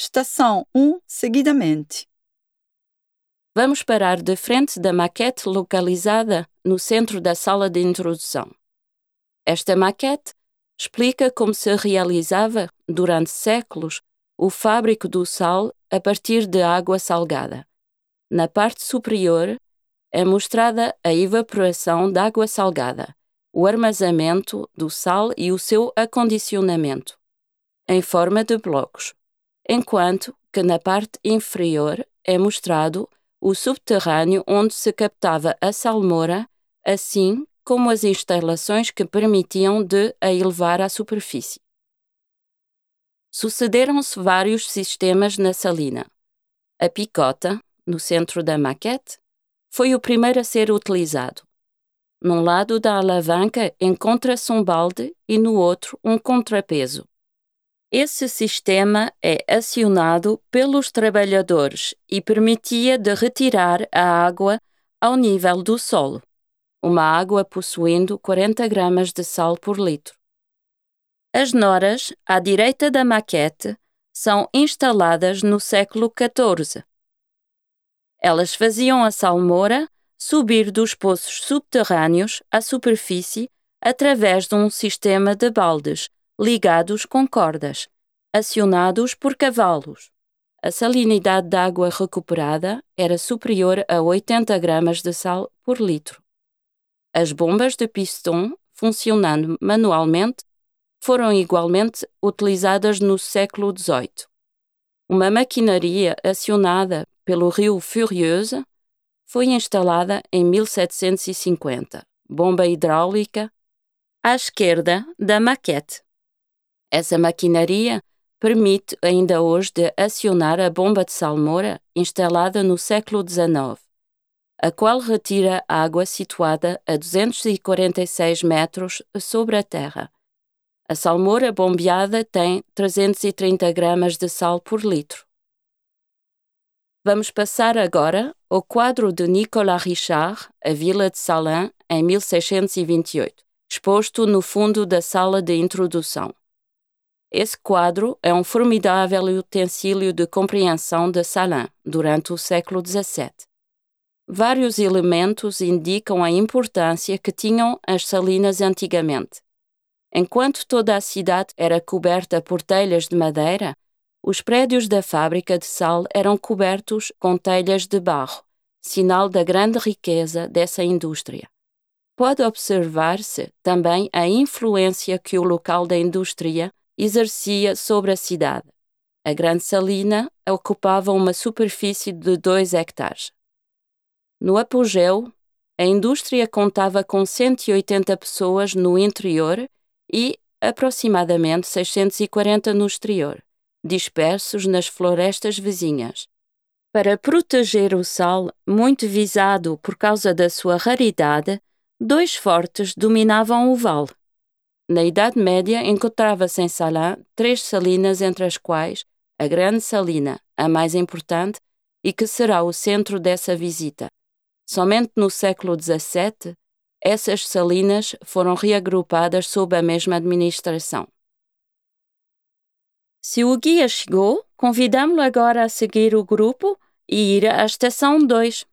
Estação 1, seguidamente. Vamos parar de frente da maquete localizada no centro da sala de introdução. Esta maquete explica como se realizava, durante séculos, o fábrico do sal a partir de água salgada. Na parte superior é mostrada a evaporação da água salgada, o armazenamento do sal e o seu acondicionamento, em forma de blocos, enquanto que na parte inferior é mostrado o subterrâneo onde se captava a salmoura, assim como as instalações que permitiam de a elevar à superfície. Sucederam-se vários sistemas na salina. A picota, no centro da maquete, foi o primeiro a ser utilizado. Num lado da alavanca encontra-se um balde e no outro um contrapeso. Esse sistema é acionado pelos trabalhadores e permitia de retirar a água ao nível do solo, uma água possuindo 40 gramas de sal por litro. As noras, à direita da maquete, são instaladas no século XIV. Elas faziam a salmoura subir dos poços subterrâneos à superfície através de um sistema de baldes ligados com cordas, acionados por cavalos. A salinidade da água recuperada era superior a 80 gramas de sal por litro. As bombas de pistão, funcionando manualmente, foram igualmente utilizadas no século XVIII. Uma maquinaria acionada pelo rio Furieuse foi instalada em 1750, bomba hidráulica, à esquerda da maquete. Essa maquinaria permite ainda hoje de acionar a bomba de salmoura instalada no século XIX, a qual retira água situada a 246 metros sobre a terra. A salmoura bombeada tem 330 gramas de sal por litro. Vamos passar agora ao quadro de Nicolas Richard, A Vila de Salins, em 1628, exposto no fundo da sala de introdução. Esse quadro é um formidável utensílio de compreensão de Salins durante o século XVII. Vários elementos indicam a importância que tinham as salinas antigamente. Enquanto toda a cidade era coberta por telhas de madeira, os prédios da fábrica de sal eram cobertos com telhas de barro, sinal da grande riqueza dessa indústria. Pode observar-se também a influência que o local da indústria exercia sobre a cidade. A Grande Salina ocupava uma superfície de 2 hectares. No apogeu, a indústria contava com 180 pessoas no interior e aproximadamente 640 no exterior, dispersos nas florestas vizinhas. Para proteger o sal, muito visado por causa da sua raridade, dois fortes dominavam o vale. Na Idade Média encontrava-se em Salins três salinas, entre as quais a Grande Salina, a mais importante, e que será o centro dessa visita. Somente no século XVII, essas salinas foram reagrupadas sob a mesma administração. Se o guia chegou, convidamos-lo agora a seguir o grupo e ir à estação 2.